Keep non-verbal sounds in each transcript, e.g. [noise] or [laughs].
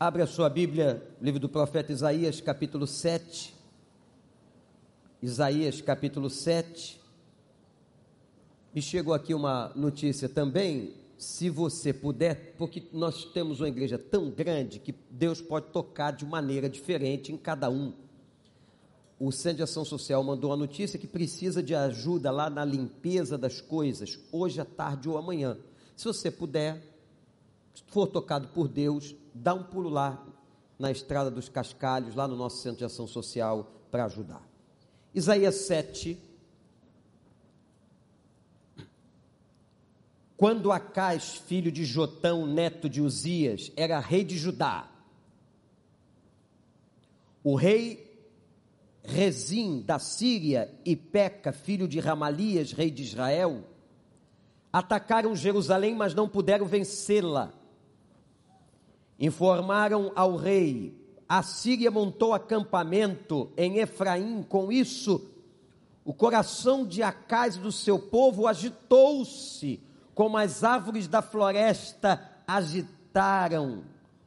Abra sua Bíblia, livro do profeta Isaías, capítulo 7. Isaías, capítulo 7. Me chegou aqui uma notícia também, se você puder, porque nós temos uma igreja tão grande que Deus pode tocar de maneira diferente em cada um. O Centro de Ação Social mandou uma notícia que precisa de ajuda lá na limpeza das coisas, hoje à tarde ou amanhã. Se você puder, for tocado por Deus, dá um pulo lá na Estrada dos Cascalhos, lá no nosso Centro de Ação Social, para ajudar. Isaías 7. Quando Acais, filho de Jotão, neto de Uzias, era rei de Judá, o rei Rezim da Síria e Peca, filho de Ramalias, rei de Israel, atacaram Jerusalém, mas não puderam vencê-la. Informaram ao rei: a Síria montou acampamento em Efraim, com isso, o coração de Acais do seu povo agitou-se, como as árvores da floresta agitaram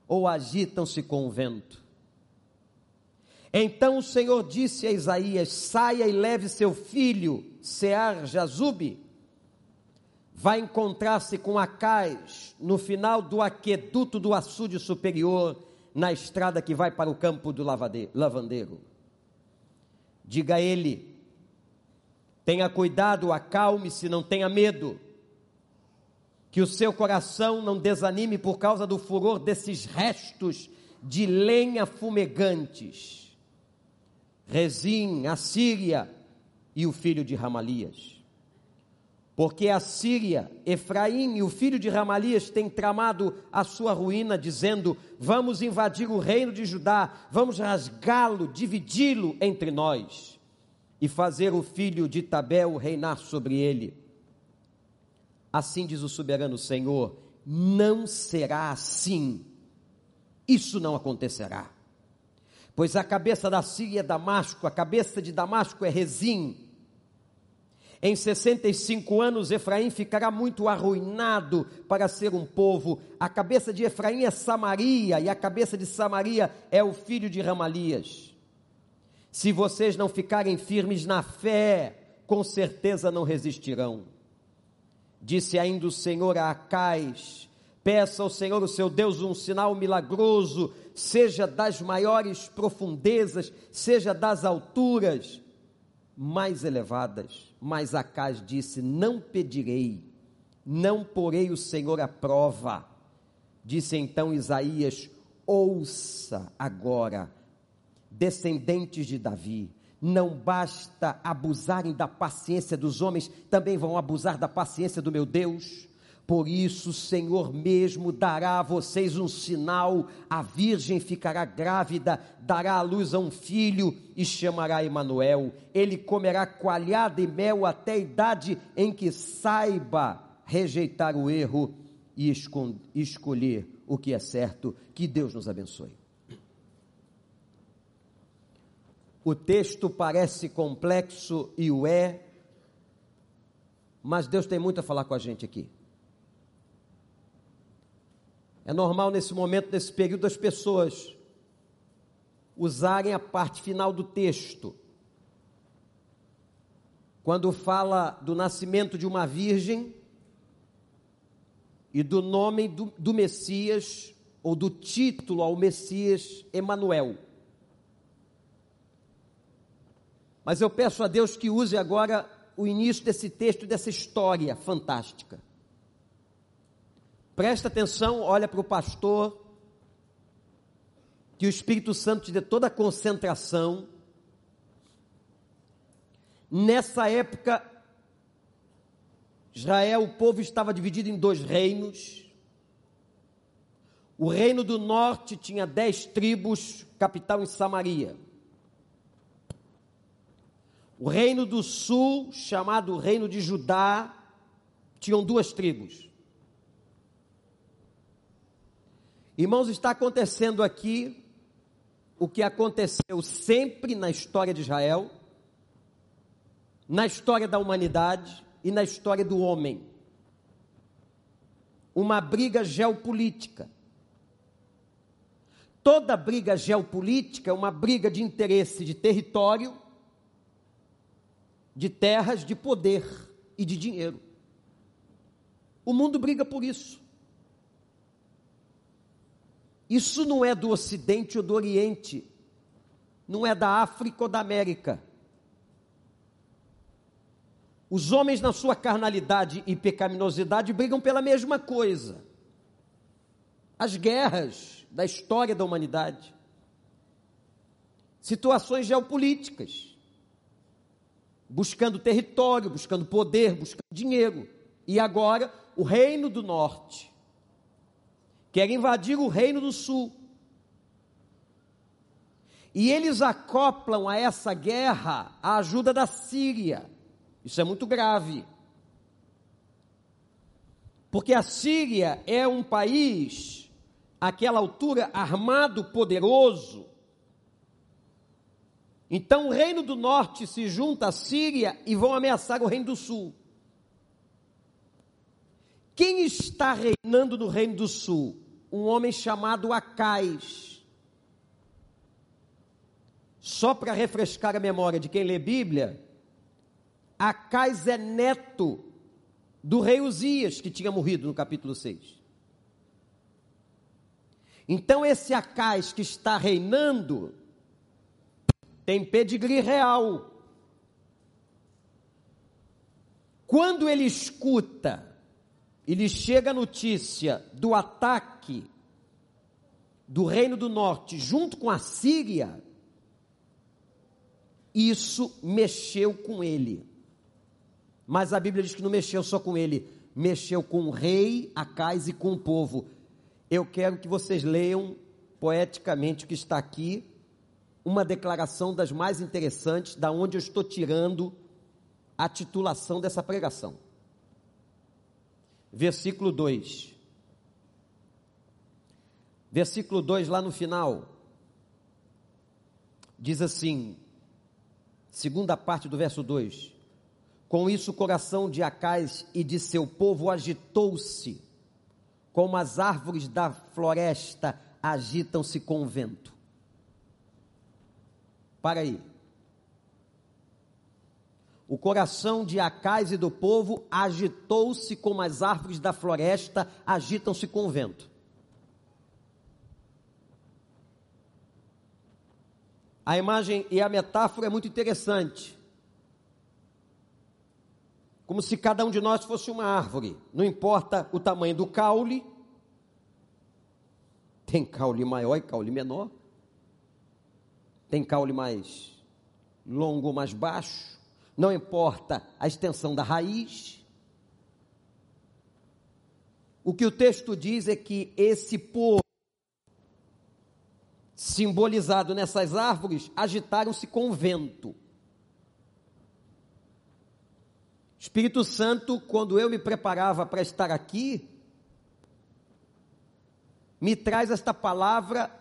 ou agitam-se com o vento. Então o Senhor disse a Isaías: saia e leve seu filho, Sear Jazube, vai encontrar-se com Acais no final do aqueduto do açude superior, na estrada que vai para o campo do lavandeiro. Diga a ele: tenha cuidado, acalme-se, não tenha medo, que o seu coração não desanime por causa do furor desses restos de lenha fumegantes Rezim, a Síria e o filho de Ramalias. Porque a Síria, Efraim e o filho de Ramalias têm tramado a sua ruína, dizendo: Vamos invadir o reino de Judá, vamos rasgá-lo, dividi-lo entre nós e fazer o filho de Tabel reinar sobre ele. Assim diz o soberano Senhor: Não será assim. Isso não acontecerá pois a cabeça da Síria é Damasco, a cabeça de Damasco é Rezim. Em 65 anos, Efraim ficará muito arruinado para ser um povo. A cabeça de Efraim é Samaria, e a cabeça de Samaria é o filho de Ramalias. Se vocês não ficarem firmes na fé, com certeza não resistirão. Disse ainda o Senhor a Acais: Peça ao Senhor, o seu Deus, um sinal milagroso, seja das maiores profundezas, seja das alturas mais elevadas. Mas Acas disse: Não pedirei, não porei o Senhor à prova. Disse então Isaías: Ouça agora, descendentes de Davi, não basta abusarem da paciência dos homens, também vão abusar da paciência do meu Deus. Por isso, o Senhor mesmo dará a vocês um sinal: a virgem ficará grávida, dará à luz a um filho e chamará Emanuel. Ele comerá coalhada e mel até a idade em que saiba rejeitar o erro e escolher o que é certo. Que Deus nos abençoe. O texto parece complexo e o é, mas Deus tem muito a falar com a gente aqui. É normal nesse momento, nesse período, as pessoas usarem a parte final do texto. Quando fala do nascimento de uma virgem e do nome do, do Messias, ou do título ao Messias, Emanuel. Mas eu peço a Deus que use agora o início desse texto, dessa história fantástica. Presta atenção, olha para o pastor, que o Espírito Santo te dê toda a concentração. Nessa época, Israel, o povo estava dividido em dois reinos. O reino do norte tinha dez tribos, capital em Samaria. O reino do sul, chamado reino de Judá, tinham duas tribos. Irmãos, está acontecendo aqui o que aconteceu sempre na história de Israel, na história da humanidade e na história do homem. Uma briga geopolítica. Toda briga geopolítica é uma briga de interesse de território, de terras, de poder e de dinheiro. O mundo briga por isso. Isso não é do Ocidente ou do Oriente, não é da África ou da América. Os homens, na sua carnalidade e pecaminosidade, brigam pela mesma coisa. As guerras da história da humanidade, situações geopolíticas, buscando território, buscando poder, buscando dinheiro. E agora, o Reino do Norte quer invadir o Reino do Sul. E eles acoplam a essa guerra a ajuda da Síria. Isso é muito grave. Porque a Síria é um país, àquela altura, armado, poderoso. Então o reino do norte se junta à Síria e vão ameaçar o reino do sul. Quem está reinando no reino do sul? Um homem chamado Acais. Só para refrescar a memória de quem lê Bíblia, Acais é neto do rei Uzias, que tinha morrido no capítulo 6. Então, esse Acais que está reinando tem pedigree real. Quando ele escuta, ele chega a notícia do ataque do Reino do Norte junto com a Síria, isso mexeu com ele. Mas a Bíblia diz que não mexeu só com ele, mexeu com o rei Acais e com o povo. Eu quero que vocês leiam poeticamente o que está aqui, uma declaração das mais interessantes, da onde eu estou tirando a titulação dessa pregação. Versículo 2. Versículo 2, lá no final, diz assim, segunda parte do verso 2: com isso, o coração de Acais e de seu povo agitou-se, como as árvores da floresta agitam-se com o vento. Para aí. O coração de Acais e do povo agitou-se como as árvores da floresta agitam-se com o vento. A imagem e a metáfora é muito interessante como se cada um de nós fosse uma árvore. Não importa o tamanho do caule, tem caule maior e caule menor, tem caule mais longo mais baixo, não importa a extensão da raiz. O que o texto diz é que esse povo, simbolizado nessas árvores, agitaram-se com o vento. Espírito Santo, quando eu me preparava para estar aqui, me traz esta palavra,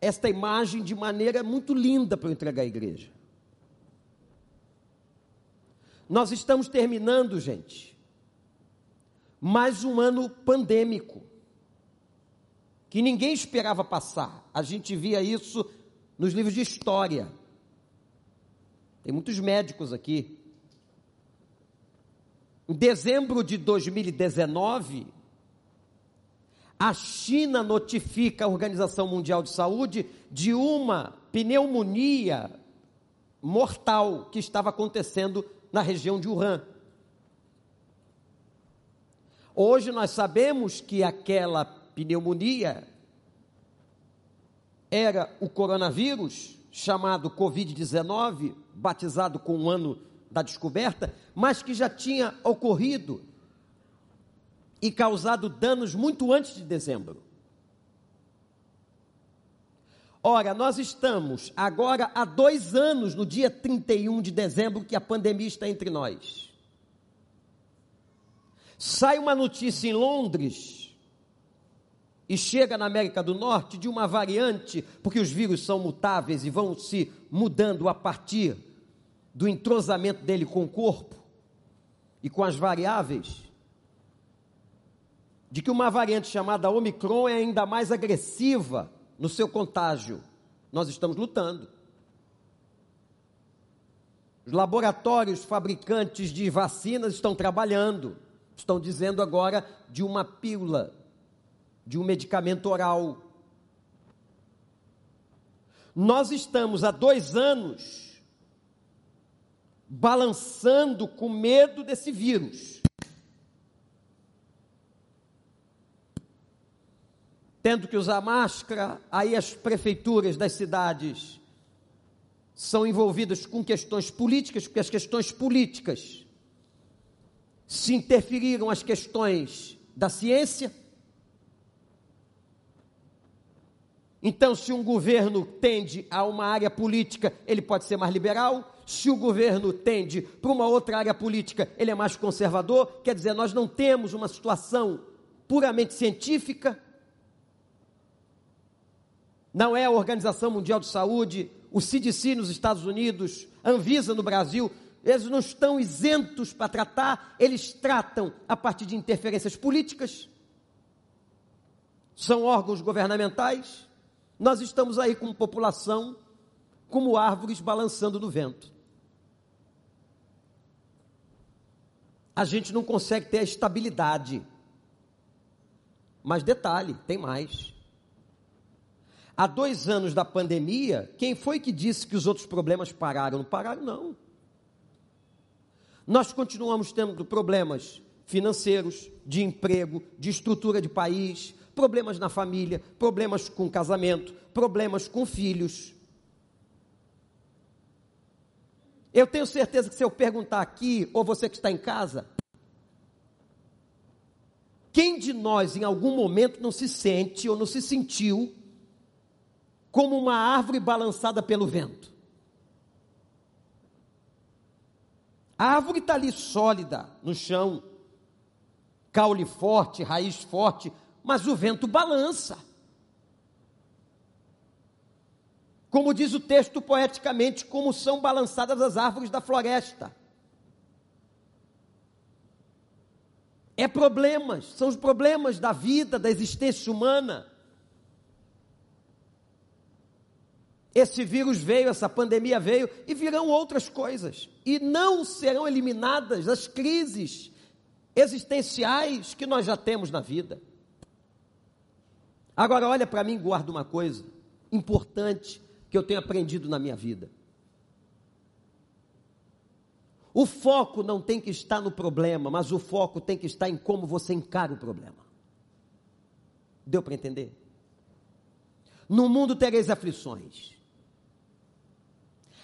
esta imagem de maneira muito linda para eu entregar à igreja. Nós estamos terminando, gente, mais um ano pandêmico, que ninguém esperava passar. A gente via isso nos livros de história. Tem muitos médicos aqui. Em dezembro de 2019, a China notifica a Organização Mundial de Saúde de uma pneumonia mortal que estava acontecendo na região de Wuhan. Hoje nós sabemos que aquela pneumonia era o coronavírus, chamado Covid-19, batizado com o ano da descoberta, mas que já tinha ocorrido e causado danos muito antes de dezembro. Ora, nós estamos agora há dois anos, no dia 31 de dezembro, que a pandemia está entre nós. Sai uma notícia em Londres e chega na América do Norte de uma variante, porque os vírus são mutáveis e vão se mudando a partir do entrosamento dele com o corpo e com as variáveis, de que uma variante chamada Omicron é ainda mais agressiva, no seu contágio. Nós estamos lutando. Os laboratórios fabricantes de vacinas estão trabalhando. Estão dizendo agora de uma pílula, de um medicamento oral. Nós estamos há dois anos balançando com medo desse vírus. Tendo que usar máscara, aí as prefeituras das cidades são envolvidas com questões políticas, porque as questões políticas se interferiram as questões da ciência. Então, se um governo tende a uma área política, ele pode ser mais liberal. Se o governo tende para uma outra área política, ele é mais conservador. Quer dizer, nós não temos uma situação puramente científica. Não é a Organização Mundial de Saúde, o CDC nos Estados Unidos, a Anvisa no Brasil, eles não estão isentos para tratar, eles tratam a partir de interferências políticas, são órgãos governamentais. Nós estamos aí com população como árvores balançando no vento. A gente não consegue ter a estabilidade. Mas detalhe, tem mais. Há dois anos da pandemia, quem foi que disse que os outros problemas pararam? Não pararam, não. Nós continuamos tendo problemas financeiros, de emprego, de estrutura de país, problemas na família, problemas com casamento, problemas com filhos. Eu tenho certeza que se eu perguntar aqui, ou você que está em casa, quem de nós em algum momento não se sente ou não se sentiu como uma árvore balançada pelo vento. A árvore está ali sólida no chão, caule forte, raiz forte, mas o vento balança. Como diz o texto poeticamente, como são balançadas as árvores da floresta. É problemas, são os problemas da vida, da existência humana. Esse vírus veio, essa pandemia veio e virão outras coisas. E não serão eliminadas as crises existenciais que nós já temos na vida. Agora, olha para mim, guarda uma coisa importante que eu tenho aprendido na minha vida. O foco não tem que estar no problema, mas o foco tem que estar em como você encara o problema. Deu para entender? No mundo tereis aflições.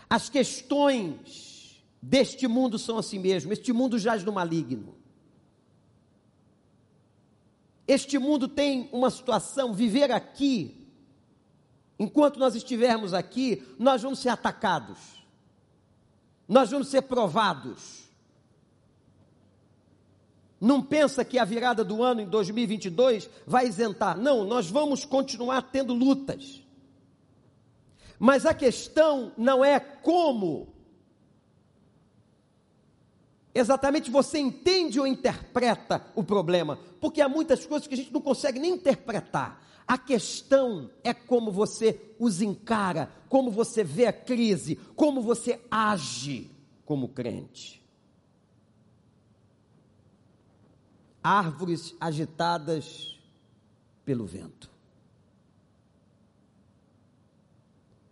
As questões deste mundo são assim mesmo. Este mundo jaz no maligno. Este mundo tem uma situação, viver aqui, enquanto nós estivermos aqui, nós vamos ser atacados, nós vamos ser provados. Não pensa que a virada do ano em 2022 vai isentar. Não, nós vamos continuar tendo lutas. Mas a questão não é como exatamente você entende ou interpreta o problema, porque há muitas coisas que a gente não consegue nem interpretar. A questão é como você os encara, como você vê a crise, como você age como crente. Árvores agitadas pelo vento.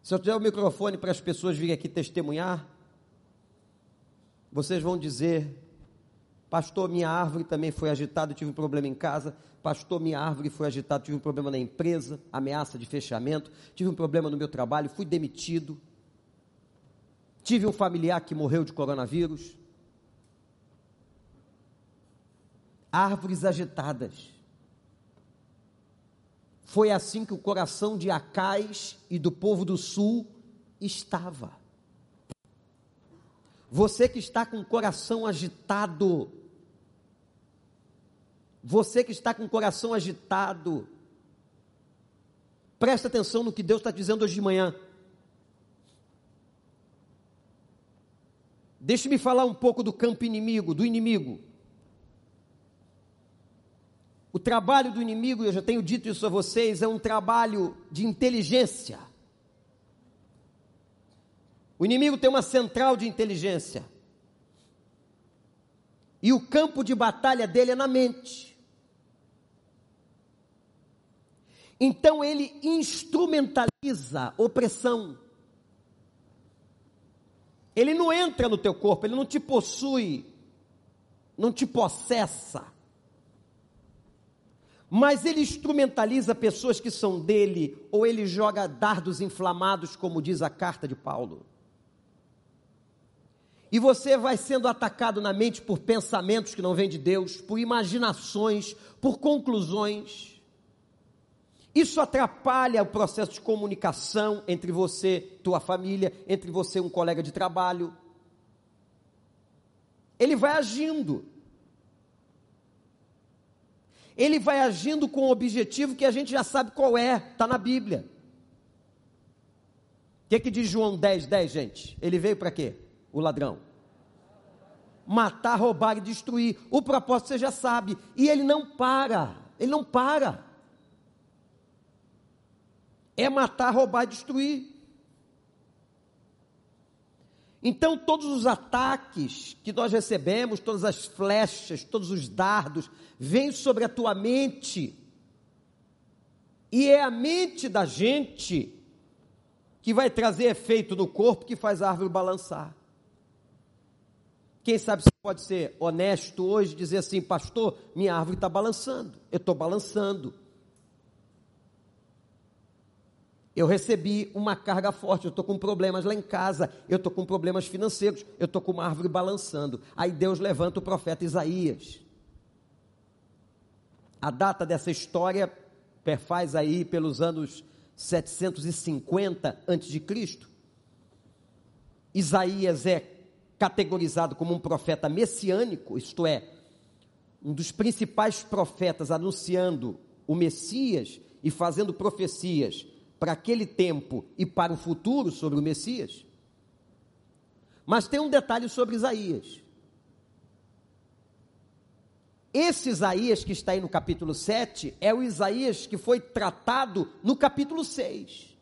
Se eu tiver o microfone para as pessoas virem aqui testemunhar, vocês vão dizer: Pastor, minha árvore também foi agitada, tive um problema em casa. Pastor, minha árvore foi agitada, tive um problema na empresa, ameaça de fechamento. Tive um problema no meu trabalho, fui demitido. Tive um familiar que morreu de coronavírus. Árvores agitadas. Foi assim que o coração de Acais e do povo do sul estava. Você que está com o coração agitado, você que está com o coração agitado, presta atenção no que Deus está dizendo hoje de manhã. Deixe-me falar um pouco do campo inimigo, do inimigo. O trabalho do inimigo, eu já tenho dito isso a vocês, é um trabalho de inteligência. O inimigo tem uma central de inteligência. E o campo de batalha dele é na mente. Então ele instrumentaliza opressão. Ele não entra no teu corpo, ele não te possui, não te possessa mas ele instrumentaliza pessoas que são dele, ou ele joga dardos inflamados, como diz a carta de Paulo. E você vai sendo atacado na mente por pensamentos que não vêm de Deus, por imaginações, por conclusões. Isso atrapalha o processo de comunicação entre você, tua família, entre você e um colega de trabalho. Ele vai agindo ele vai agindo com um objetivo que a gente já sabe qual é, está na Bíblia. O que, que diz João 10, 10, gente? Ele veio para quê? O ladrão. Matar, roubar e destruir. O propósito você já sabe. E ele não para. Ele não para. É matar, roubar e destruir. Então, todos os ataques que nós recebemos, todas as flechas, todos os dardos, vêm sobre a tua mente. E é a mente da gente que vai trazer efeito no corpo que faz a árvore balançar. Quem sabe você pode ser honesto hoje e dizer assim, pastor, minha árvore está balançando, eu estou balançando. Eu recebi uma carga forte, eu estou com problemas lá em casa, eu estou com problemas financeiros, eu estou com uma árvore balançando. Aí Deus levanta o profeta Isaías. A data dessa história perfaz aí pelos anos 750 a.C. Isaías é categorizado como um profeta messiânico, isto é, um dos principais profetas anunciando o Messias e fazendo profecias para aquele tempo e para o futuro sobre o Messias. Mas tem um detalhe sobre Isaías. Esse Isaías que está aí no capítulo 7 é o Isaías que foi tratado no capítulo 6.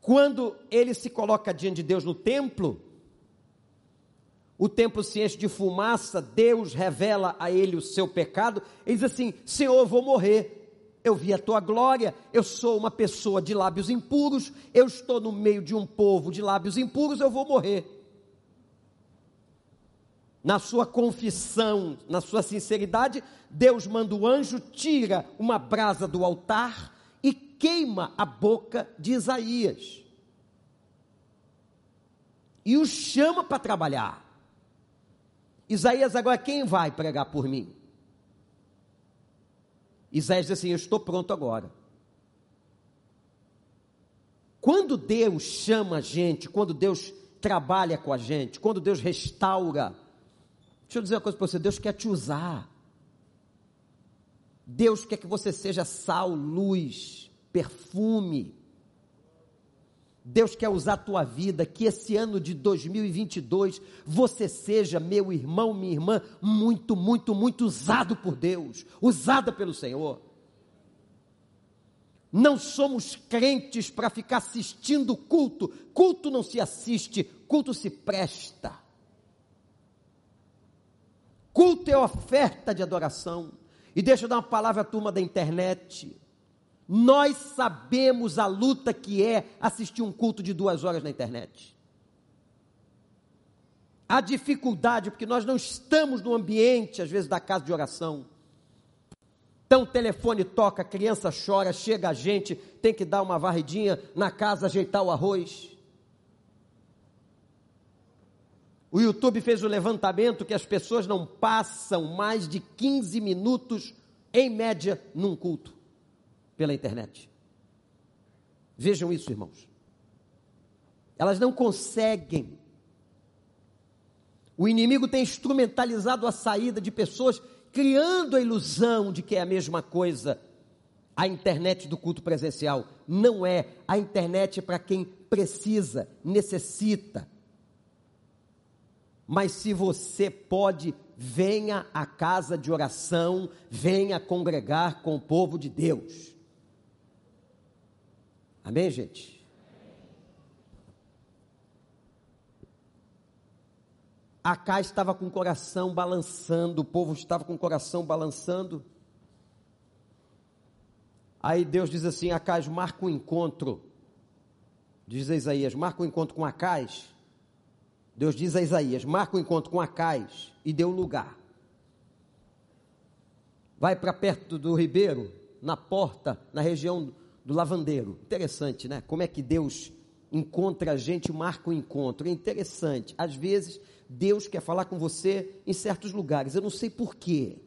Quando ele se coloca diante de Deus no templo, o templo se enche de fumaça, Deus revela a ele o seu pecado, ele diz assim: Senhor, eu vou morrer eu vi a tua glória, eu sou uma pessoa de lábios impuros, eu estou no meio de um povo de lábios impuros, eu vou morrer. Na sua confissão, na sua sinceridade, Deus manda o anjo, tira uma brasa do altar e queima a boca de Isaías. E o chama para trabalhar. Isaías, agora quem vai pregar por mim? Isaías diz assim: Eu estou pronto agora. Quando Deus chama a gente, quando Deus trabalha com a gente, quando Deus restaura, deixa eu dizer uma coisa para você: Deus quer te usar. Deus quer que você seja sal, luz, perfume. Deus quer usar a tua vida, que esse ano de 2022 você seja, meu irmão, minha irmã, muito, muito, muito usado por Deus, usada pelo Senhor. Não somos crentes para ficar assistindo culto, culto não se assiste, culto se presta. Culto é oferta de adoração. E deixa eu dar uma palavra à turma da internet. Nós sabemos a luta que é assistir um culto de duas horas na internet. A dificuldade, porque nós não estamos no ambiente, às vezes, da casa de oração. Então o telefone toca, a criança chora, chega a gente, tem que dar uma varridinha na casa, ajeitar o arroz. O YouTube fez o levantamento que as pessoas não passam mais de 15 minutos, em média, num culto pela internet. Vejam isso, irmãos. Elas não conseguem. O inimigo tem instrumentalizado a saída de pessoas, criando a ilusão de que é a mesma coisa. A internet do culto presencial não é. A internet é para quem precisa, necessita. Mas se você pode, venha à casa de oração, venha congregar com o povo de Deus. Amém, gente? Acá estava com o coração balançando, o povo estava com o coração balançando. Aí Deus diz assim: Acais, marca um encontro. Diz a Isaías: marca um encontro com Acais. Deus diz a Isaías: marca um encontro com Acais e deu lugar. Vai para perto do ribeiro, na porta, na região do lavandeiro. Interessante, né? Como é que Deus encontra a gente, marca o um encontro. É interessante. Às vezes Deus quer falar com você em certos lugares. Eu não sei porquê.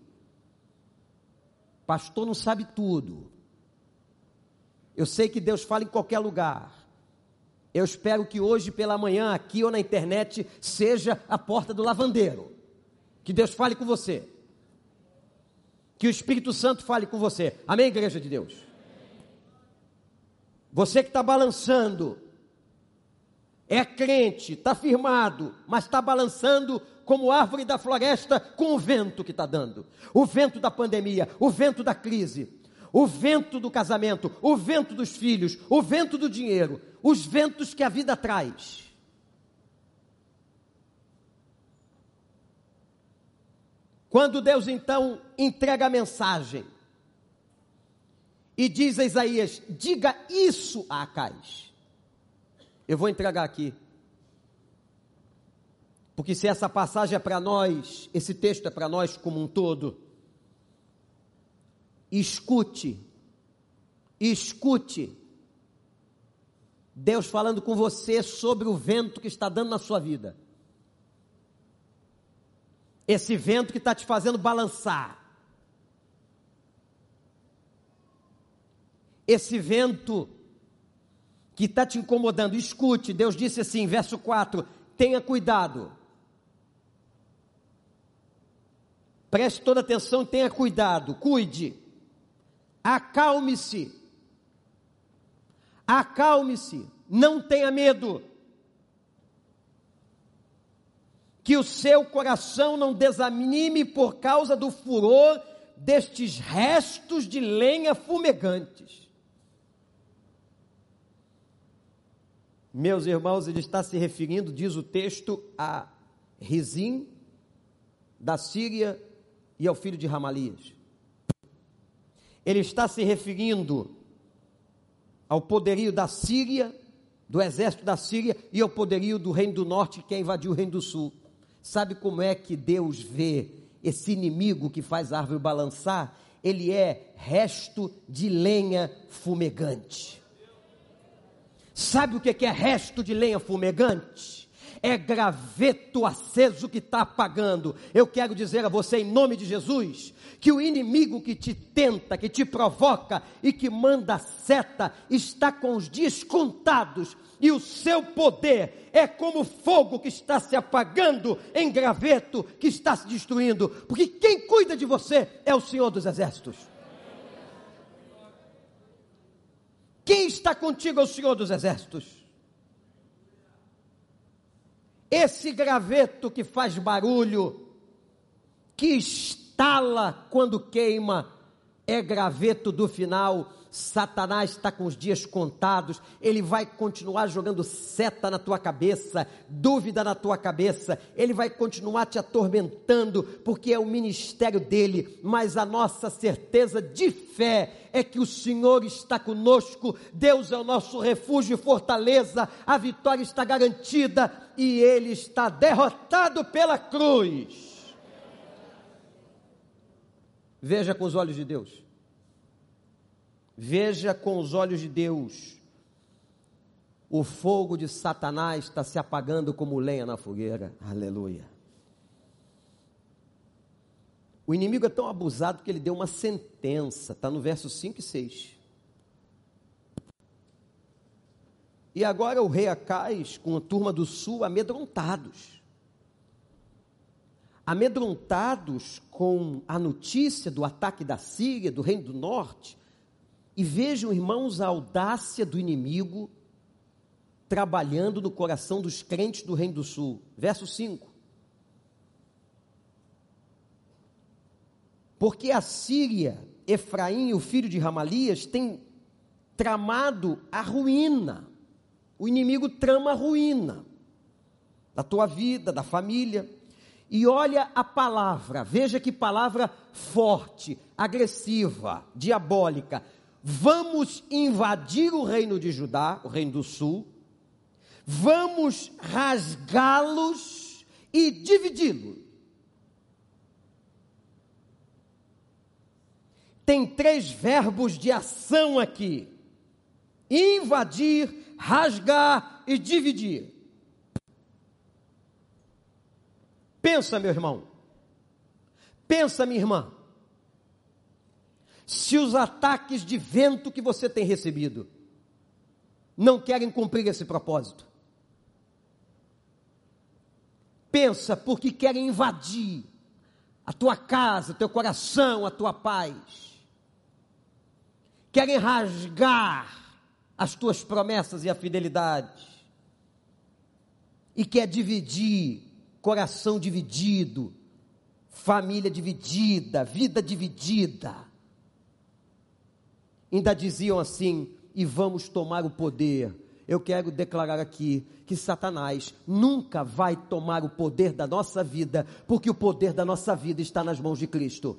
Pastor não sabe tudo. Eu sei que Deus fala em qualquer lugar. Eu espero que hoje pela manhã, aqui ou na internet, seja a porta do lavandeiro. Que Deus fale com você. Que o Espírito Santo fale com você. Amém, igreja de Deus? Você que está balançando, é crente, está firmado, mas está balançando como árvore da floresta com o vento que está dando. O vento da pandemia, o vento da crise, o vento do casamento, o vento dos filhos, o vento do dinheiro, os ventos que a vida traz. Quando Deus então entrega a mensagem e diz a Isaías: diga isso a Acais. Eu vou entregar aqui. Porque se essa passagem é para nós, esse texto é para nós como um todo, escute, escute, Deus falando com você sobre o vento que está dando na sua vida. Esse vento que está te fazendo balançar. Esse vento que está te incomodando, escute. Deus disse assim, verso 4: tenha cuidado. Preste toda atenção, tenha cuidado, cuide. Acalme-se. Acalme-se, não tenha medo. Que o seu coração não desanime por causa do furor destes restos de lenha fumegantes. Meus irmãos, ele está se referindo, diz o texto, a Rizim, da Síria, e ao filho de Ramalias. Ele está se referindo ao poderio da Síria, do exército da Síria, e ao poderio do reino do norte que invadiu o reino do sul. Sabe como é que Deus vê esse inimigo que faz a árvore balançar? Ele é resto de lenha fumegante. Sabe o que é resto de lenha fumegante? É graveto aceso que está apagando. Eu quero dizer a você, em nome de Jesus, que o inimigo que te tenta, que te provoca e que manda seta, está com os dias contados e o seu poder é como fogo que está se apagando em graveto, que está se destruindo, porque quem cuida de você é o Senhor dos Exércitos. Quem está contigo é o Senhor dos Exércitos. Esse graveto que faz barulho, que estala quando queima, é graveto do final Satanás está com os dias contados, ele vai continuar jogando seta na tua cabeça, dúvida na tua cabeça, ele vai continuar te atormentando, porque é o ministério dele, mas a nossa certeza de fé é que o Senhor está conosco, Deus é o nosso refúgio e fortaleza, a vitória está garantida e ele está derrotado pela cruz. Veja com os olhos de Deus. Veja com os olhos de Deus. O fogo de Satanás está se apagando como lenha na fogueira. Aleluia. O inimigo é tão abusado que ele deu uma sentença, está no verso 5 e 6. E agora o rei Acais, com a turma do sul, amedrontados. Amedrontados com a notícia do ataque da Síria, do reino do norte, e vejam, irmãos, a audácia do inimigo trabalhando no coração dos crentes do Reino do Sul. Verso 5. Porque a Síria, Efraim, o filho de Ramalias, tem tramado a ruína. O inimigo trama a ruína da tua vida, da família. E olha a palavra, veja que palavra forte, agressiva, diabólica Vamos invadir o reino de Judá, o reino do sul, vamos rasgá-los e dividi-los. Tem três verbos de ação aqui: invadir, rasgar e dividir. Pensa, meu irmão. Pensa, minha irmã. Se os ataques de vento que você tem recebido não querem cumprir esse propósito. Pensa porque querem invadir a tua casa, teu coração, a tua paz. Querem rasgar as tuas promessas e a fidelidade. E quer dividir coração dividido, família dividida, vida dividida. Ainda diziam assim: e vamos tomar o poder. Eu quero declarar aqui que Satanás nunca vai tomar o poder da nossa vida, porque o poder da nossa vida está nas mãos de Cristo.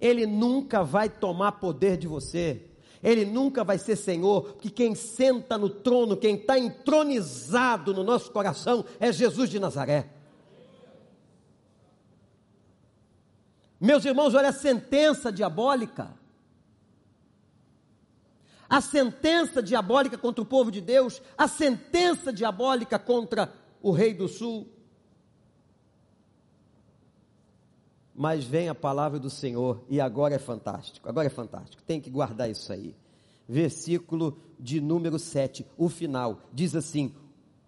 Ele nunca vai tomar poder de você. Ele nunca vai ser Senhor, porque quem senta no trono, quem está entronizado no nosso coração é Jesus de Nazaré. Meus irmãos, olha a sentença diabólica. A sentença diabólica contra o povo de Deus, a sentença diabólica contra o rei do sul. Mas vem a palavra do Senhor e agora é fantástico. Agora é fantástico. Tem que guardar isso aí. Versículo de número 7, o final, diz assim: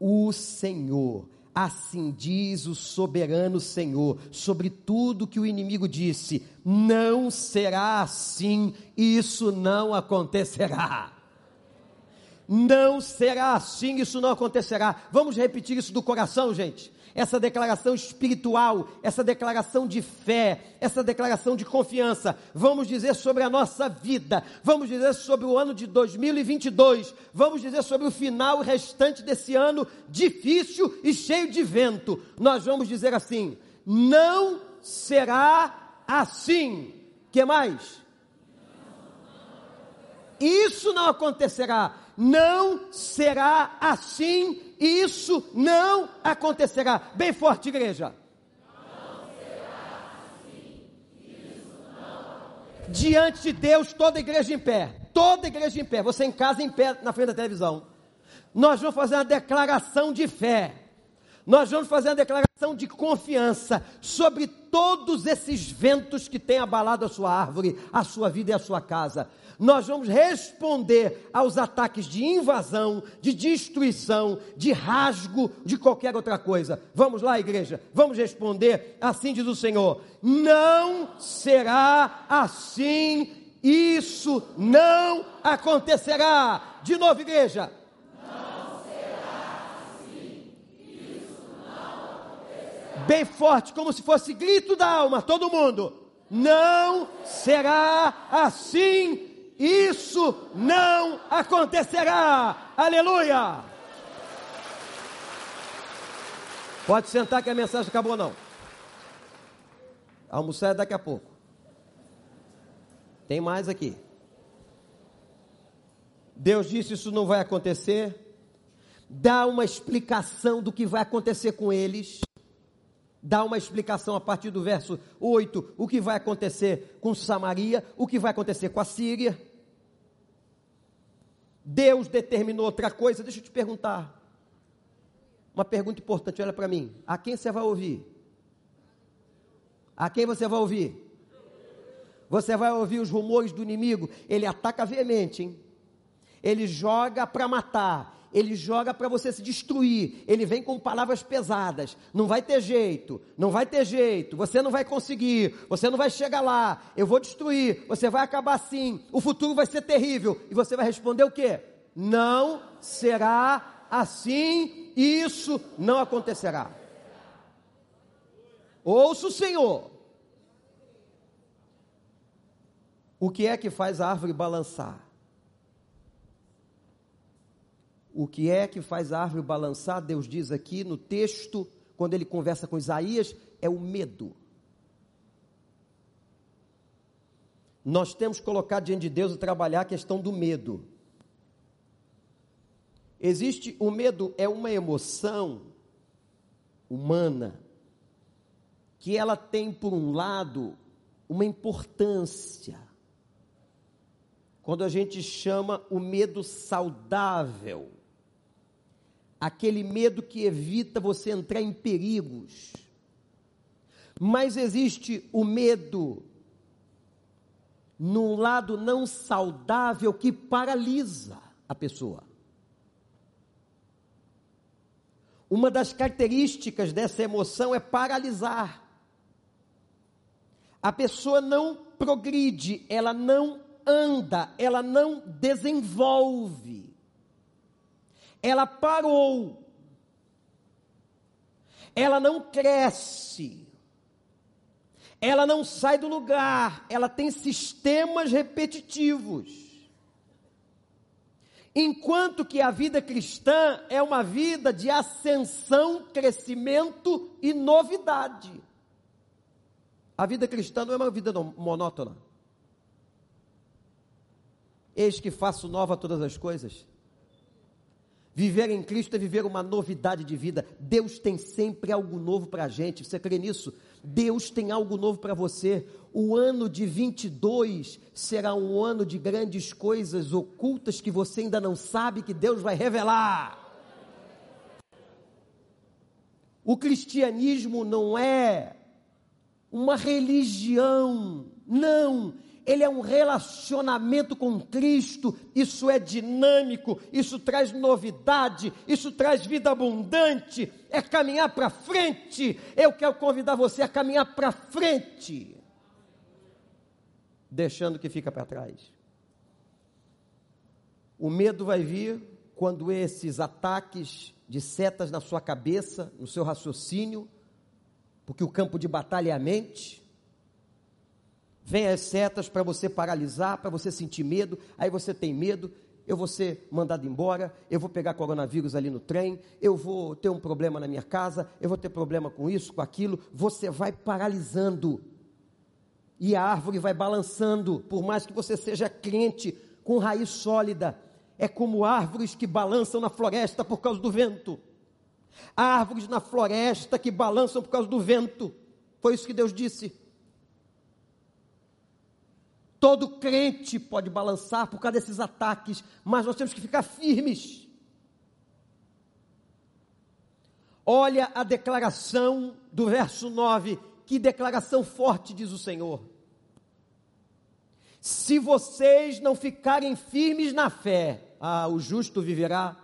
O Senhor, assim diz o soberano Senhor, sobre tudo que o inimigo disse: não será assim, isso não acontecerá. Não será assim, isso não acontecerá. Vamos repetir isso do coração, gente essa declaração espiritual, essa declaração de fé, essa declaração de confiança. Vamos dizer sobre a nossa vida, vamos dizer sobre o ano de 2022, vamos dizer sobre o final restante desse ano difícil e cheio de vento. Nós vamos dizer assim: não será assim. Que mais? Isso não acontecerá. Não será assim isso não acontecerá. Bem forte, igreja. Diante de Deus, toda igreja em pé. Toda igreja em pé. Você em casa, em pé, na frente da televisão. Nós vamos fazer uma declaração de fé. Nós vamos fazer uma declaração de confiança sobre todos esses ventos que têm abalado a sua árvore, a sua vida e a sua casa nós vamos responder aos ataques de invasão, de destruição, de rasgo, de qualquer outra coisa. Vamos lá, igreja, vamos responder. Assim diz o Senhor: não será assim, isso não acontecerá. De novo, igreja. Bem forte, como se fosse grito da alma, todo mundo. Não será assim, isso não acontecerá. Aleluia! Pode sentar que a mensagem acabou não. Almoçar é daqui a pouco. Tem mais aqui. Deus disse isso não vai acontecer. Dá uma explicação do que vai acontecer com eles dá uma explicação a partir do verso 8, o que vai acontecer com Samaria, o que vai acontecer com a Síria. Deus determinou outra coisa, deixa eu te perguntar. Uma pergunta importante, olha para mim. A quem você vai ouvir? A quem você vai ouvir? Você vai ouvir os rumores do inimigo, ele ataca veemente, hein? Ele joga para matar, ele joga para você se destruir. Ele vem com palavras pesadas. Não vai ter jeito, não vai ter jeito. Você não vai conseguir, você não vai chegar lá. Eu vou destruir, você vai acabar assim. O futuro vai ser terrível. E você vai responder o quê? Não será assim, isso não acontecerá. Ouça o Senhor. O que é que faz a árvore balançar? O que é que faz a árvore balançar? Deus diz aqui no texto, quando ele conversa com Isaías, é o medo. Nós temos que colocar diante de Deus e trabalhar a questão do medo. Existe o medo, é uma emoção humana que ela tem, por um lado, uma importância. Quando a gente chama o medo saudável, aquele medo que evita você entrar em perigos. Mas existe o medo num lado não saudável que paralisa a pessoa. Uma das características dessa emoção é paralisar. A pessoa não progride, ela não anda, ela não desenvolve. Ela parou. Ela não cresce. Ela não sai do lugar, ela tem sistemas repetitivos. Enquanto que a vida cristã é uma vida de ascensão, crescimento e novidade. A vida cristã não é uma vida monótona. Eis que faço nova todas as coisas. Viver em Cristo é viver uma novidade de vida. Deus tem sempre algo novo para a gente. Você crê nisso? Deus tem algo novo para você. O ano de 22 será um ano de grandes coisas ocultas que você ainda não sabe que Deus vai revelar. O cristianismo não é uma religião, não ele é um relacionamento com Cristo, isso é dinâmico, isso traz novidade, isso traz vida abundante, é caminhar para frente. Eu quero convidar você a caminhar para frente, deixando o que fica para trás. O medo vai vir quando esses ataques de setas na sua cabeça, no seu raciocínio, porque o campo de batalha é a mente Vem as setas para você paralisar, para você sentir medo, aí você tem medo, eu vou ser mandado embora, eu vou pegar coronavírus ali no trem, eu vou ter um problema na minha casa, eu vou ter problema com isso, com aquilo, você vai paralisando. E a árvore vai balançando, por mais que você seja crente com raiz sólida, é como árvores que balançam na floresta por causa do vento. Árvores na floresta que balançam por causa do vento. Foi isso que Deus disse. Todo crente pode balançar por causa desses ataques, mas nós temos que ficar firmes. Olha a declaração do verso 9, que declaração forte diz o Senhor. Se vocês não ficarem firmes na fé, ah, o justo viverá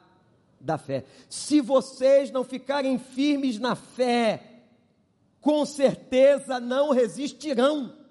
da fé. Se vocês não ficarem firmes na fé, com certeza não resistirão.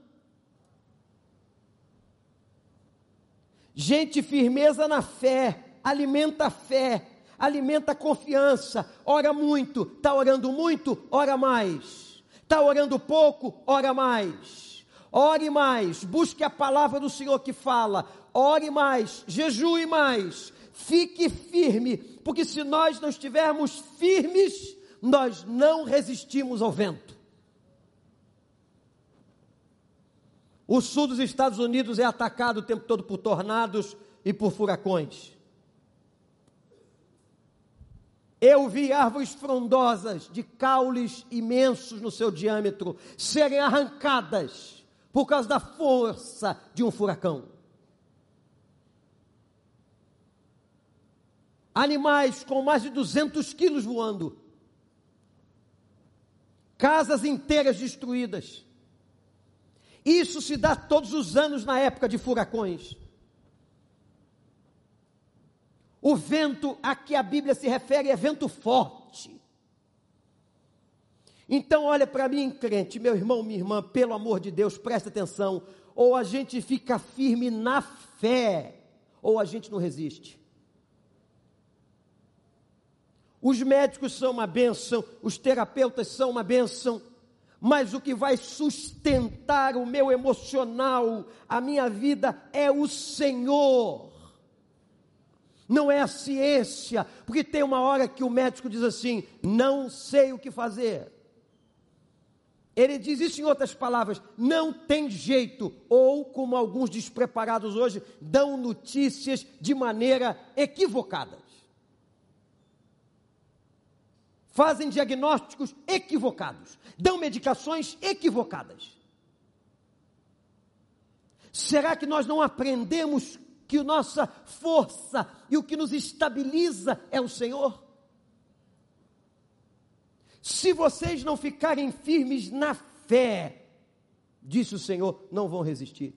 Gente, firmeza na fé, alimenta a fé, alimenta a confiança, ora muito, está orando muito, ora mais, está orando pouco, ora mais, ore mais, busque a palavra do Senhor que fala, ore mais, jejue mais, fique firme, porque se nós não estivermos firmes, nós não resistimos ao vento. O sul dos Estados Unidos é atacado o tempo todo por tornados e por furacões. Eu vi árvores frondosas de caules imensos no seu diâmetro serem arrancadas por causa da força de um furacão. Animais com mais de 200 quilos voando. Casas inteiras destruídas. Isso se dá todos os anos na época de furacões. O vento a que a Bíblia se refere é vento forte. Então, olha para mim, crente, meu irmão, minha irmã, pelo amor de Deus, presta atenção. Ou a gente fica firme na fé, ou a gente não resiste. Os médicos são uma bênção, os terapeutas são uma bênção, mas o que vai sustentar o meu emocional, a minha vida, é o Senhor. Não é a ciência, porque tem uma hora que o médico diz assim: não sei o que fazer. Ele diz isso em outras palavras: não tem jeito, ou como alguns despreparados hoje dão notícias de maneira equivocada. Fazem diagnósticos equivocados, dão medicações equivocadas. Será que nós não aprendemos que nossa força e o que nos estabiliza é o Senhor? Se vocês não ficarem firmes na fé, disse o Senhor, não vão resistir.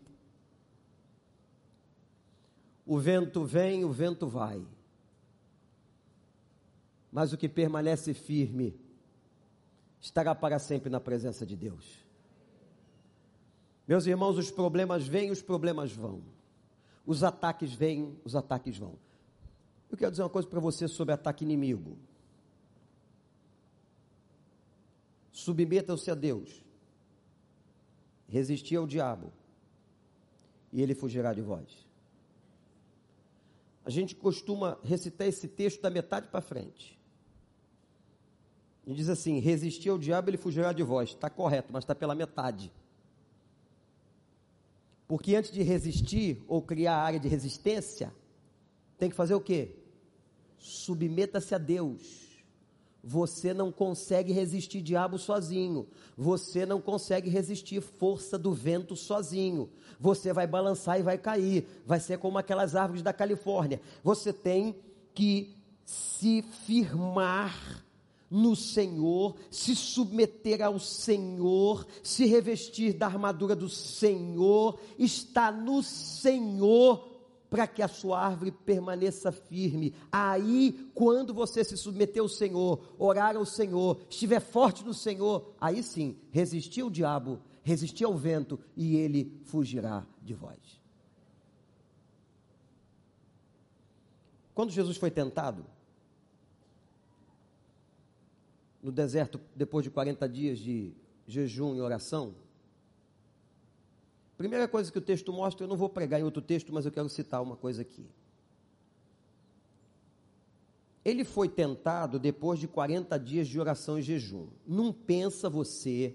O vento vem, o vento vai mas o que permanece firme estará para sempre na presença de Deus. Meus irmãos, os problemas vêm, os problemas vão. Os ataques vêm, os ataques vão. Eu quero dizer uma coisa para você sobre ataque inimigo. Submetam-se a Deus. Resistir ao diabo. E ele fugirá de vós. A gente costuma recitar esse texto da metade para frente. E diz assim: resistir ao diabo, ele fugirá de vós. Está correto, mas está pela metade. Porque antes de resistir ou criar área de resistência, tem que fazer o quê? Submeta-se a Deus. Você não consegue resistir diabo sozinho. Você não consegue resistir força do vento sozinho. Você vai balançar e vai cair. Vai ser como aquelas árvores da Califórnia. Você tem que se firmar no Senhor, se submeter ao Senhor, se revestir da armadura do Senhor, está no Senhor para que a sua árvore permaneça firme. Aí, quando você se submeter ao Senhor, orar ao Senhor, estiver forte no Senhor, aí sim, resistir ao diabo, resistir ao vento e ele fugirá de vós. Quando Jesus foi tentado, no deserto depois de 40 dias de jejum e oração? Primeira coisa que o texto mostra, eu não vou pregar em outro texto, mas eu quero citar uma coisa aqui. Ele foi tentado depois de 40 dias de oração e jejum. Não pensa você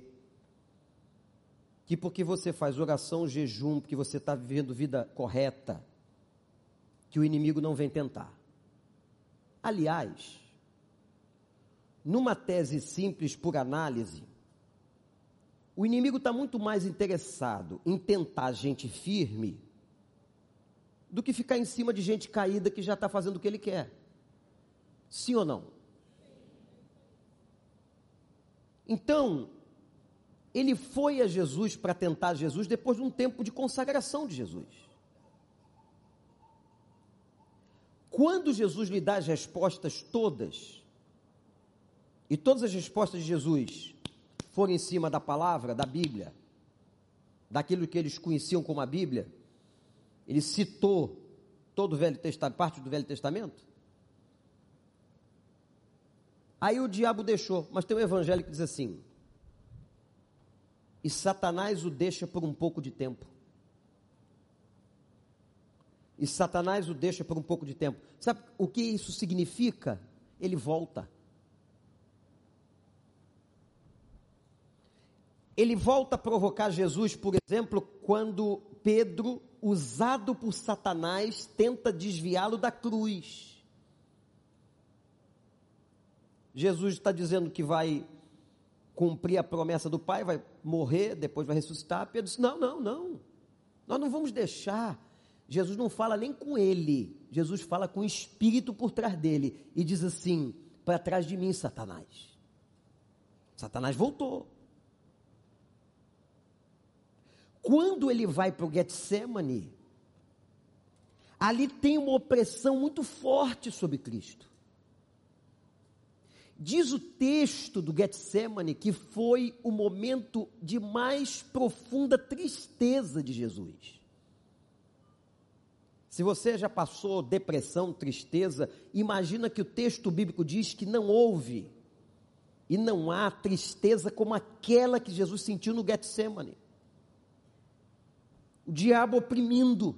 que porque você faz oração jejum, porque você está vivendo vida correta, que o inimigo não vem tentar. Aliás, numa tese simples por análise, o inimigo está muito mais interessado em tentar gente firme do que ficar em cima de gente caída que já está fazendo o que ele quer. Sim ou não? Então, ele foi a Jesus para tentar Jesus depois de um tempo de consagração de Jesus. Quando Jesus lhe dá as respostas todas, e todas as respostas de Jesus foram em cima da palavra, da Bíblia, daquilo que eles conheciam como a Bíblia. Ele citou todo o Velho Testamento, parte do Velho Testamento. Aí o diabo deixou, mas tem um evangelho que diz assim: e Satanás o deixa por um pouco de tempo. E Satanás o deixa por um pouco de tempo. Sabe o que isso significa? Ele volta. Ele volta a provocar Jesus, por exemplo, quando Pedro, usado por Satanás, tenta desviá-lo da cruz. Jesus está dizendo que vai cumprir a promessa do Pai, vai morrer, depois vai ressuscitar. Pedro disse: Não, não, não. Nós não vamos deixar. Jesus não fala nem com ele, Jesus fala com o Espírito por trás dele e diz assim: Para trás de mim, Satanás. Satanás voltou. Quando ele vai para o Getsemane, ali tem uma opressão muito forte sobre Cristo. Diz o texto do Getsemane que foi o momento de mais profunda tristeza de Jesus. Se você já passou depressão, tristeza, imagina que o texto bíblico diz que não houve E não há tristeza como aquela que Jesus sentiu no Getsemane. O diabo oprimindo.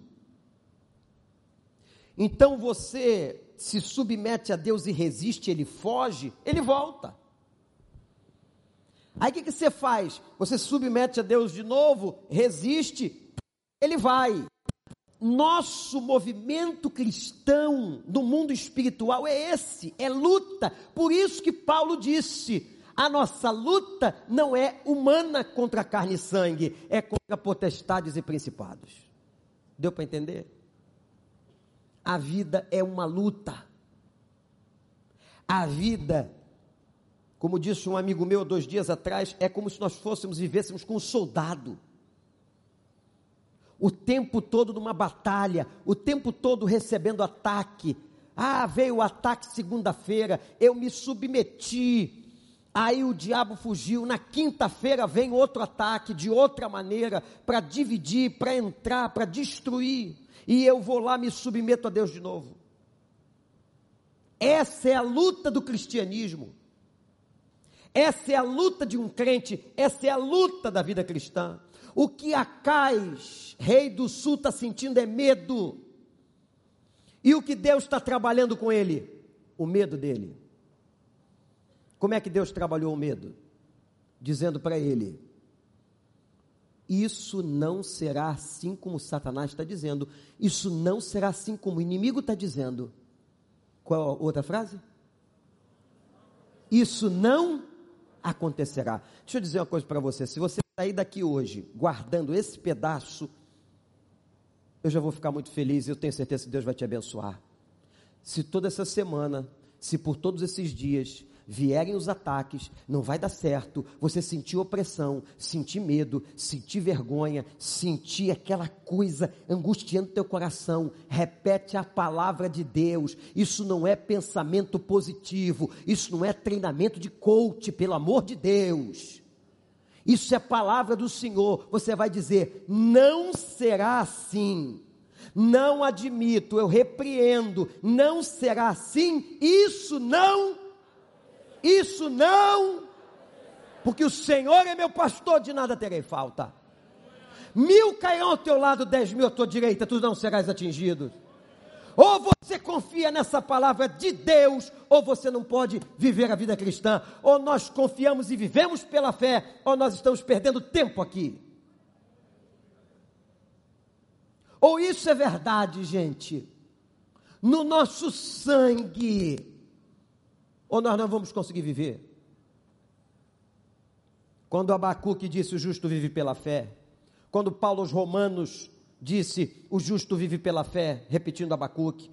Então você se submete a Deus e resiste, ele foge, ele volta. Aí o que, que você faz? Você se submete a Deus de novo, resiste, ele vai. Nosso movimento cristão do mundo espiritual é esse, é luta. Por isso que Paulo disse: a nossa luta não é humana contra carne e sangue, é contra potestades e principados. Deu para entender? A vida é uma luta. A vida, como disse um amigo meu dois dias atrás, é como se nós fôssemos, vivêssemos com um soldado. O tempo todo numa batalha, o tempo todo recebendo ataque. Ah, veio o ataque segunda-feira, eu me submeti, Aí o diabo fugiu. Na quinta-feira vem outro ataque de outra maneira para dividir, para entrar, para destruir. E eu vou lá me submeto a Deus de novo. Essa é a luta do cristianismo. Essa é a luta de um crente, essa é a luta da vida cristã. O que Acais, rei do sul, está sentindo é medo. E o que Deus está trabalhando com ele? O medo dele. Como é que Deus trabalhou o medo? Dizendo para ele: Isso não será assim como Satanás está dizendo, isso não será assim como o inimigo está dizendo. Qual a outra frase? Isso não acontecerá. Deixa eu dizer uma coisa para você: se você sair daqui hoje guardando esse pedaço, eu já vou ficar muito feliz e eu tenho certeza que Deus vai te abençoar. Se toda essa semana, se por todos esses dias, vierem os ataques, não vai dar certo, você sentir opressão, sentir medo, sentir vergonha, sentir aquela coisa angustiando teu coração, repete a palavra de Deus. Isso não é pensamento positivo, isso não é treinamento de coach, pelo amor de Deus. Isso é palavra do Senhor. Você vai dizer: não será assim. Não admito, eu repreendo, não será assim, isso não isso não, porque o Senhor é meu pastor, de nada terei falta. Mil cairão ao teu lado, dez mil à tua direita, tu não serás atingido. Ou você confia nessa palavra de Deus, ou você não pode viver a vida cristã. Ou nós confiamos e vivemos pela fé, ou nós estamos perdendo tempo aqui. Ou isso é verdade, gente, no nosso sangue ou nós não vamos conseguir viver. Quando Abacuque disse o justo vive pela fé, quando Paulo aos Romanos disse o justo vive pela fé, repetindo Abacuque,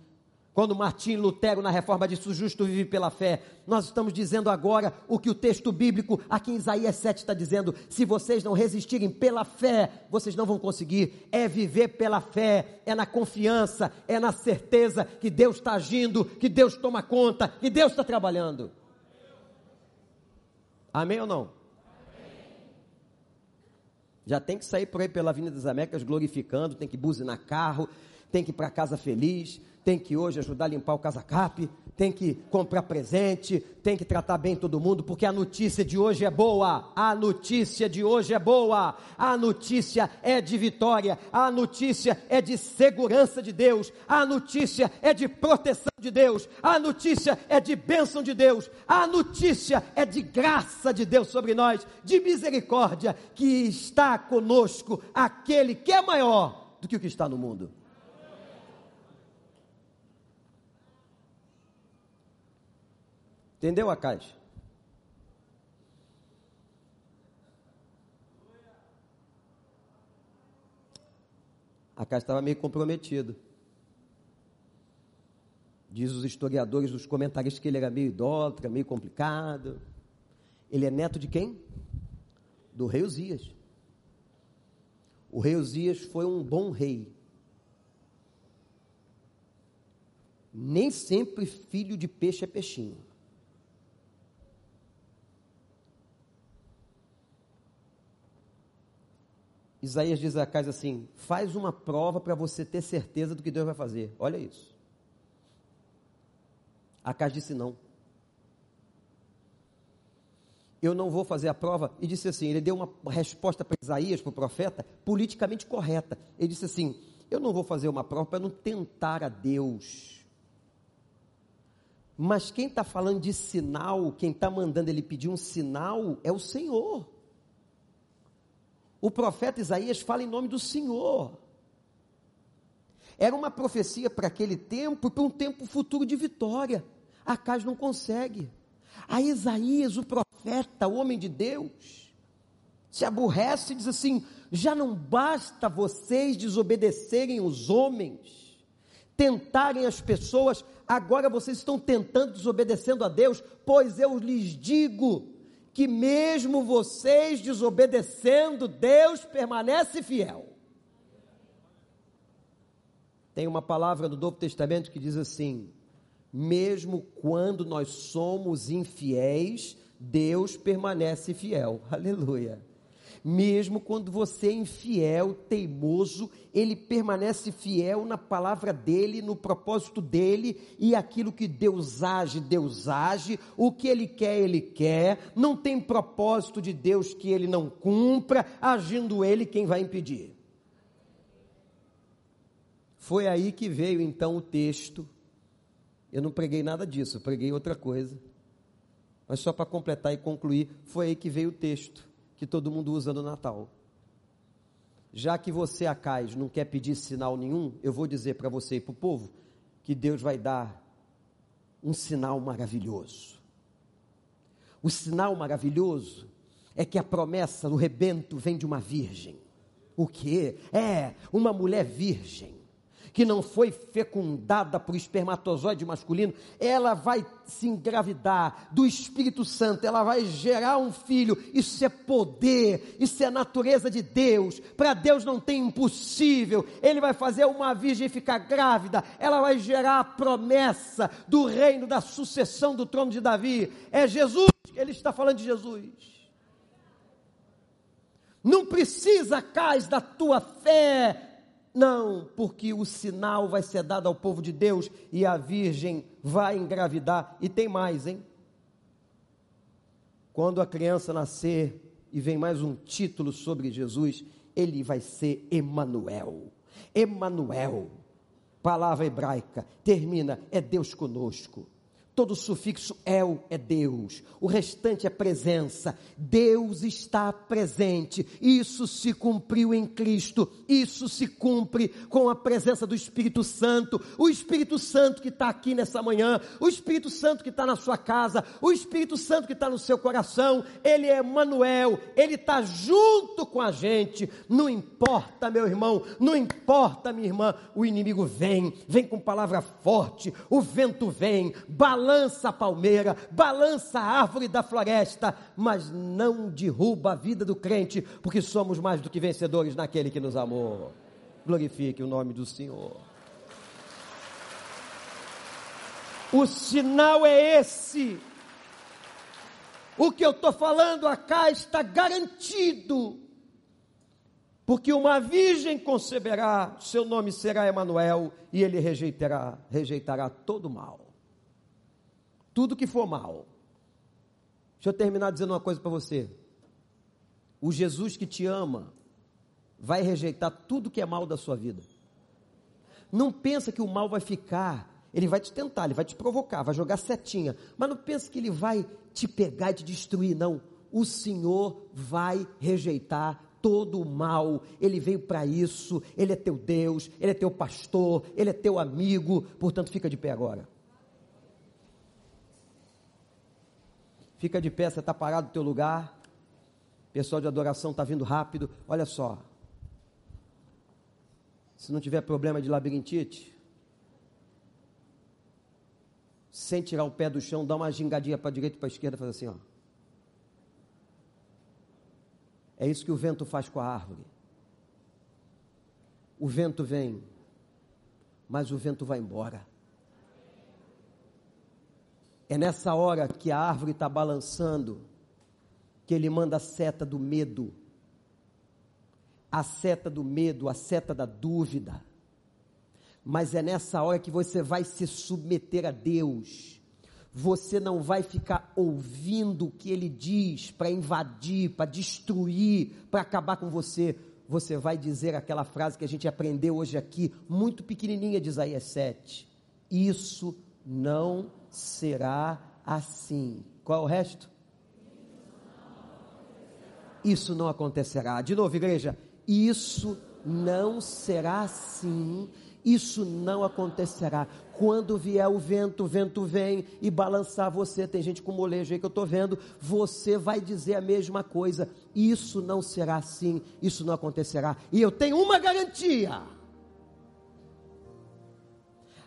quando Martim Lutero na reforma disse o justo vive pela fé, nós estamos dizendo agora o que o texto bíblico aqui em Isaías 7 está dizendo: se vocês não resistirem pela fé, vocês não vão conseguir. É viver pela fé, é na confiança, é na certeza que Deus está agindo, que Deus toma conta, que Deus está trabalhando. Amém ou não? Já tem que sair por aí pela Avenida das Américas glorificando, tem que buzinar carro, tem que ir para casa feliz, tem que hoje ajudar a limpar o casacap, tem que comprar presente, tem que tratar bem todo mundo, porque a notícia de hoje é boa. A notícia de hoje é boa. A notícia é de vitória. A notícia é de segurança de Deus. A notícia é de proteção de Deus. A notícia é de bênção de Deus. A notícia é de graça de Deus sobre nós, de misericórdia que está conosco aquele que é maior do que o que está no mundo. Entendeu, Acais? Acais estava meio comprometido. Diz os historiadores, os comentaristas, que ele era meio idólatra, meio complicado. Ele é neto de quem? Do rei Uzias. O rei Uzias foi um bom rei. Nem sempre filho de peixe é peixinho. Isaías diz a casa assim: faz uma prova para você ter certeza do que Deus vai fazer. Olha isso. A casa disse não. eu não vou fazer a prova. E disse assim: ele deu uma resposta para Isaías, para o profeta, politicamente correta. Ele disse assim: eu não vou fazer uma prova para não tentar a Deus. Mas quem está falando de sinal, quem está mandando ele pedir um sinal, é o Senhor. O profeta Isaías fala em nome do Senhor. Era uma profecia para aquele tempo, para um tempo futuro de vitória. Acas não consegue. A Isaías, o profeta, o homem de Deus, se aborrece e diz assim: já não basta vocês desobedecerem os homens, tentarem as pessoas, agora vocês estão tentando desobedecendo a Deus, pois eu lhes digo que mesmo vocês desobedecendo, Deus permanece fiel. Tem uma palavra do Novo Testamento que diz assim: mesmo quando nós somos infiéis, Deus permanece fiel. [laughs] Aleluia. Mesmo quando você é infiel, teimoso, ele permanece fiel na palavra dele, no propósito dele e aquilo que Deus age, Deus age, o que ele quer, ele quer. Não tem propósito de Deus que ele não cumpra, agindo ele, quem vai impedir? Foi aí que veio então o texto. Eu não preguei nada disso, eu preguei outra coisa. Mas só para completar e concluir, foi aí que veio o texto que todo mundo usa no Natal. Já que você, Acais, não quer pedir sinal nenhum, eu vou dizer para você e para o povo que Deus vai dar um sinal maravilhoso. O sinal maravilhoso é que a promessa do rebento vem de uma virgem. O que? É, uma mulher virgem que não foi fecundada por espermatozoide masculino, ela vai se engravidar do Espírito Santo, ela vai gerar um filho. Isso é poder, isso é natureza de Deus. Para Deus não tem impossível. Ele vai fazer uma virgem ficar grávida, ela vai gerar a promessa do reino da sucessão do trono de Davi. É Jesus, ele está falando de Jesus. Não precisa, cais da tua fé, não, porque o sinal vai ser dado ao povo de Deus e a virgem vai engravidar. E tem mais, hein? Quando a criança nascer e vem mais um título sobre Jesus, ele vai ser Emanuel. Emanuel, palavra hebraica, termina é Deus conosco. Todo sufixo el é Deus, o restante é presença. Deus está presente. Isso se cumpriu em Cristo. Isso se cumpre com a presença do Espírito Santo. O Espírito Santo que está aqui nessa manhã, o Espírito Santo que está na sua casa, o Espírito Santo que está no seu coração. Ele é Manuel. Ele está junto com a gente. Não importa, meu irmão, não importa, minha irmã. O inimigo vem, vem com palavra forte. O vento vem, balança balança a palmeira, balança a árvore da floresta, mas não derruba a vida do crente, porque somos mais do que vencedores naquele que nos amou. Glorifique o nome do Senhor. O sinal é esse. O que eu estou falando acá está garantido. Porque uma virgem conceberá, seu nome será Emanuel, e ele rejeitará, rejeitará todo mal tudo que for mal. Deixa eu terminar dizendo uma coisa para você. O Jesus que te ama vai rejeitar tudo que é mal da sua vida. Não pensa que o mal vai ficar, ele vai te tentar, ele vai te provocar, vai jogar setinha, mas não pensa que ele vai te pegar e te destruir, não. O Senhor vai rejeitar todo o mal, ele veio para isso, ele é teu Deus, ele é teu pastor, ele é teu amigo, portanto fica de pé agora. Fica de pé, você está parado no teu lugar. Pessoal de adoração está vindo rápido. Olha só. Se não tiver problema de labirintite, sem tirar o pé do chão, dá uma gingadinha para a direita e para a esquerda, faz assim, ó. É isso que o vento faz com a árvore. O vento vem, mas o vento vai embora. É nessa hora que a árvore está balançando, que ele manda a seta do medo, a seta do medo, a seta da dúvida. Mas é nessa hora que você vai se submeter a Deus, você não vai ficar ouvindo o que ele diz para invadir, para destruir, para acabar com você. Você vai dizer aquela frase que a gente aprendeu hoje aqui, muito pequenininha de Isaías 7. Isso não será assim. Qual o resto? Isso não acontecerá. De novo, igreja, isso não será assim. Isso não acontecerá. Quando vier o vento, o vento vem e balançar você. Tem gente com molejo aí que eu estou vendo. Você vai dizer a mesma coisa. Isso não será assim. Isso não acontecerá. E eu tenho uma garantia.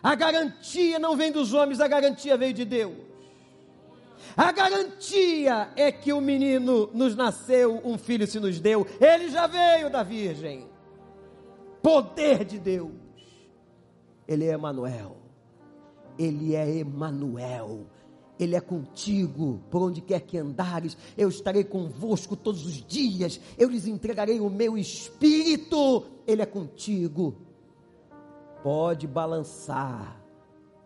A garantia não vem dos homens, a garantia veio de Deus. A garantia é que o menino nos nasceu, um filho se nos deu, ele já veio da Virgem. Poder de Deus. Ele é Emanuel. Ele é Emanuel. Ele é contigo, por onde quer que andares, eu estarei convosco todos os dias, eu lhes entregarei o meu espírito, Ele é contigo. Pode balançar,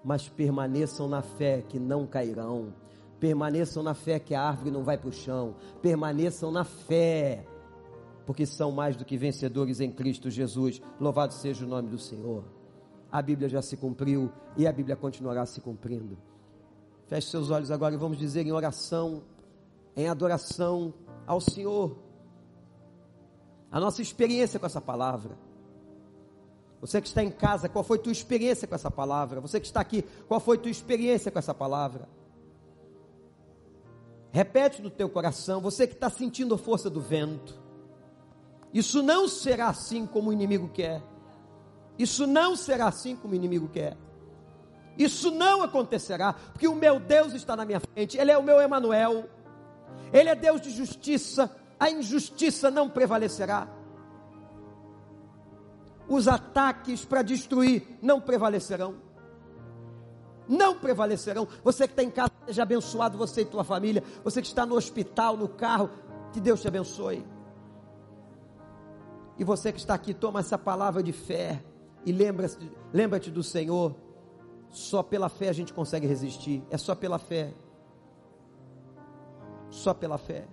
mas permaneçam na fé que não cairão, permaneçam na fé que a árvore não vai para o chão, permaneçam na fé, porque são mais do que vencedores em Cristo Jesus. Louvado seja o nome do Senhor a Bíblia já se cumpriu e a Bíblia continuará se cumprindo. Feche seus olhos agora e vamos dizer em oração, em adoração ao Senhor, a nossa experiência com essa palavra. Você que está em casa, qual foi tua experiência com essa palavra? Você que está aqui, qual foi tua experiência com essa palavra? Repete no teu coração, você que está sentindo a força do vento. Isso não será assim como o inimigo quer. Isso não será assim como o inimigo quer. Isso não acontecerá, porque o meu Deus está na minha frente, Ele é o meu Emanuel, Ele é Deus de justiça, a injustiça não prevalecerá. Os ataques para destruir não prevalecerão. Não prevalecerão. Você que está em casa, seja abençoado, você e tua família. Você que está no hospital, no carro, que Deus te abençoe. E você que está aqui, toma essa palavra de fé e lembra-te lembra do Senhor. Só pela fé a gente consegue resistir. É só pela fé. Só pela fé.